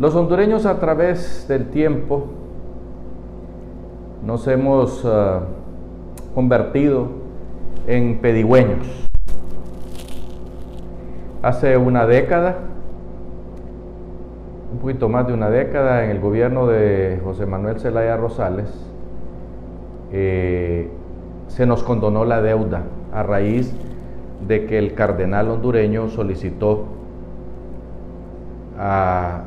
Los hondureños a través del tiempo nos hemos uh, convertido en pedigüeños. Hace una década, un poquito más de una década, en el gobierno de José Manuel Zelaya Rosales, eh, se nos condonó la deuda a raíz de que el cardenal hondureño solicitó a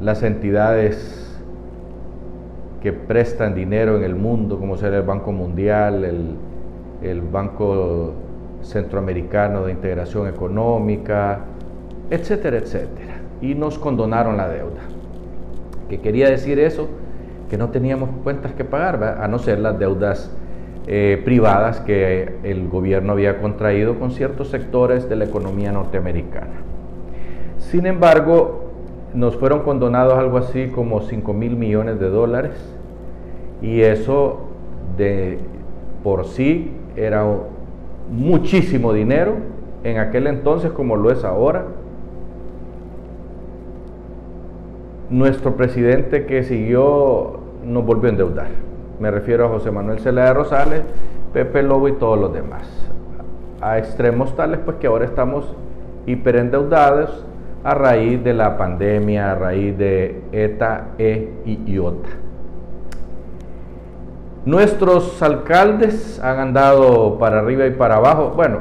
las entidades que prestan dinero en el mundo, como será el Banco Mundial, el, Banco Centroamericano de Integración Económica, etcétera, etcétera. Y nos condonaron la deuda. ¿Qué quería decir eso? Que no teníamos cuentas que pagar, a no ser las deudas eh, privadas que el gobierno había contraído con ciertos sectores de la economía norteamericana. Sin embargo, nos fueron condonados algo así como 5 mil millones de dólares y eso de por sí era muchísimo dinero en aquel entonces como lo es ahora. Nuestro presidente que siguió nos volvió a endeudar. Me refiero a José Manuel Celaya Rosales, Pepe Lobo y todos los demás. A extremos tales pues que ahora estamos hiperendeudados a raíz de la pandemia, a raíz de ETA, E y IOTA. Nuestros alcaldes han andado para arriba y para abajo. Bueno,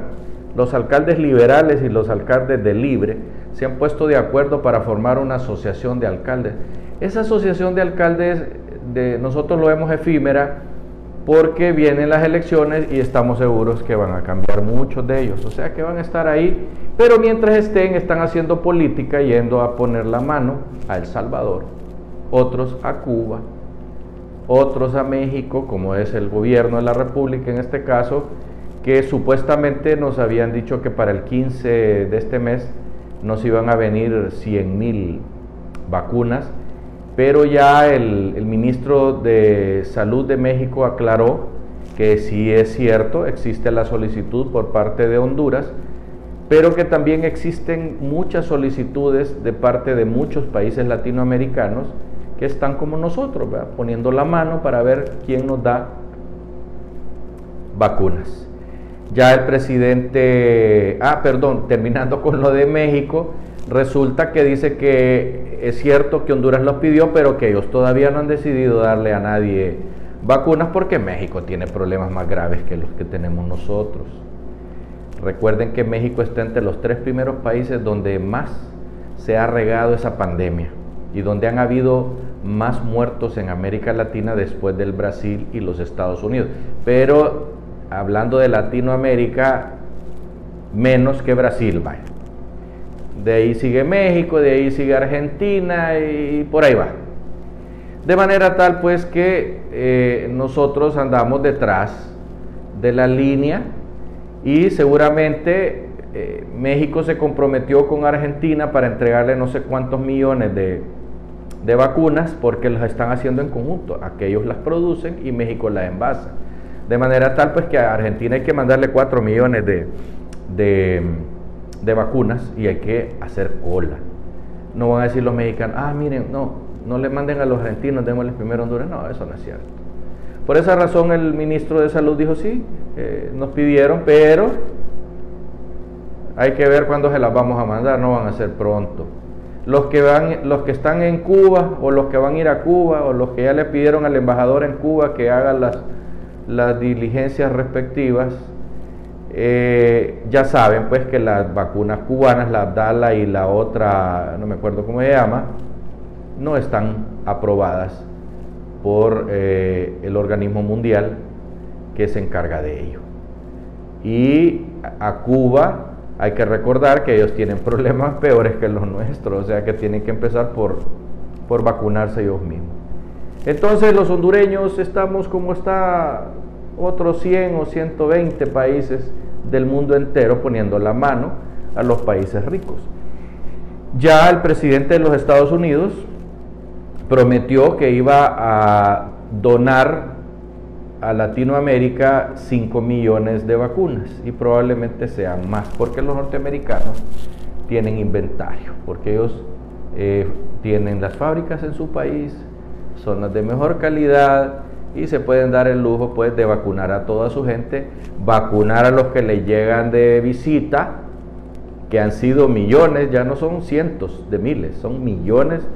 los alcaldes liberales y los alcaldes de libre se han puesto de acuerdo para formar una asociación de alcaldes. Esa asociación de alcaldes de nosotros lo vemos efímera porque vienen las elecciones y estamos seguros que van a cambiar muchos de ellos. O sea que van a estar ahí, pero mientras estén están haciendo política yendo a poner la mano a El Salvador, otros a Cuba, otros a México, como es el gobierno de la República en este caso, que supuestamente nos habían dicho que para el 15 de este mes nos iban a venir 100 mil vacunas, pero ya el, ministro de Salud de México aclaró que sí es cierto, existe la solicitud por parte de Honduras, pero que también existen muchas solicitudes de parte de muchos países latinoamericanos que están como nosotros, poniendo la mano para ver quién nos da vacunas. Ya el presidente, ah, perdón, terminando con lo de México, resulta que dice que es cierto que Honduras los pidió, pero que ellos todavía no han decidido darle a nadie vacunas porque México tiene problemas más graves que los que tenemos nosotros. Recuerden que México está entre los tres primeros países donde más se ha regado esa pandemia y donde han habido más muertos en América Latina después del Brasil y los Estados Unidos. Pero hablando de Latinoamérica, menos que Brasil, vaya. De ahí sigue México, de ahí sigue Argentina y por ahí va. De manera tal pues que eh, nosotros andamos detrás de la línea y seguramente eh, México se comprometió con Argentina para entregarle no sé cuántos millones de, de vacunas porque las están haciendo en conjunto. Aquellos las producen y México las envasa. De manera tal pues que a Argentina hay que mandarle 4 millones de, de, vacunas y hay que hacer cola. No van a decir los mexicanos, ah, miren, no, no le manden a los argentinos, démosles primero Honduras. No, eso no es cierto. Por esa razón el ministro de Salud dijo, sí, eh, nos pidieron, pero hay que ver cuándo se las vamos a mandar, no van a ser pronto los que, van, los que están en Cuba o los que van a ir a Cuba o los que ya le pidieron al embajador en Cuba que haga las, las diligencias respectivas, eh, ya saben pues que las vacunas cubanas, la Abdala y la otra, no me acuerdo cómo se llama, no están aprobadas por eh, el organismo mundial que se encarga de ello. Y a Cuba hay que recordar que ellos tienen problemas peores que los nuestros, o sea que tienen que empezar por, por vacunarse ellos mismos. Entonces los hondureños estamos como está otros 100 o 120 países del mundo entero poniendo la mano a los países ricos. Ya el presidente de los Estados Unidos prometió que iba a donar a Latinoamérica 5 millones de vacunas y probablemente sean más porque los norteamericanos tienen inventario, porque ellos eh, tienen las fábricas en su país, son las de mejor calidad y se pueden dar el lujo pues de vacunar a toda su gente, vacunar a los que le llegan de visita, que han sido millones, ya no son cientos de miles, son millones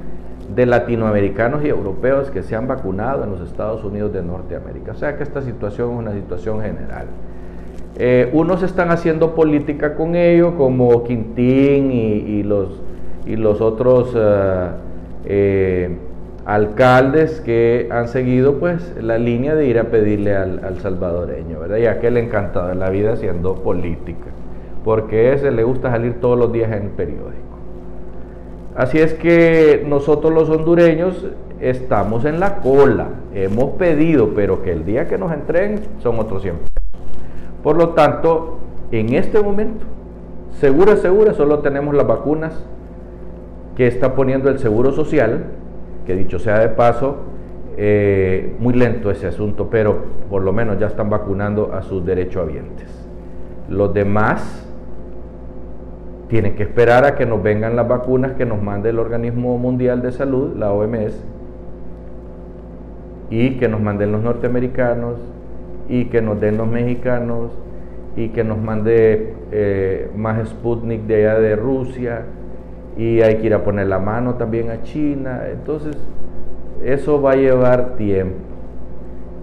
de latinoamericanos y europeos que se han vacunado en los Estados Unidos de Norteamérica. O sea que esta situación es una situación general. Eh, unos están haciendo política con ello, como Quintín y, los, y los otros eh, eh, alcaldes que han seguido pues la línea de ir a pedirle al, salvadoreño, ¿verdad? Y a aquel encantado de la vida haciendo política, porque ese le gusta salir todos los días en el periódico. Así es que nosotros los hondureños estamos en la cola, hemos pedido, pero que el día que nos entreguen son otros 100 por lo tanto, en este momento, segura, segura, solo tenemos las vacunas que está poniendo el Seguro Social, que dicho sea de paso, eh, muy lento ese asunto, pero por lo menos ya están vacunando a sus derechohabientes. Los demás tienen que esperar a que nos vengan las vacunas que nos mande el Organismo Mundial de Salud, la OMS, y que nos manden los norteamericanos, y que nos den los mexicanos y que nos mande eh, más Sputnik de allá de Rusia y hay que ir a poner la mano también a China. Entonces, eso va a llevar tiempo.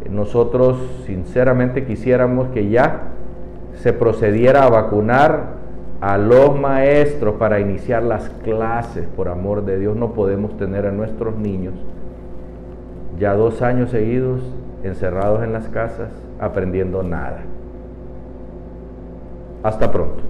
Nosotros sinceramente quisiéramos que ya se procediera a vacunar a los maestros para iniciar las clases. Por amor de Dios, no podemos tener a nuestros niños ya dos años seguidos encerrados en las casas aprendiendo nada. Hasta pronto.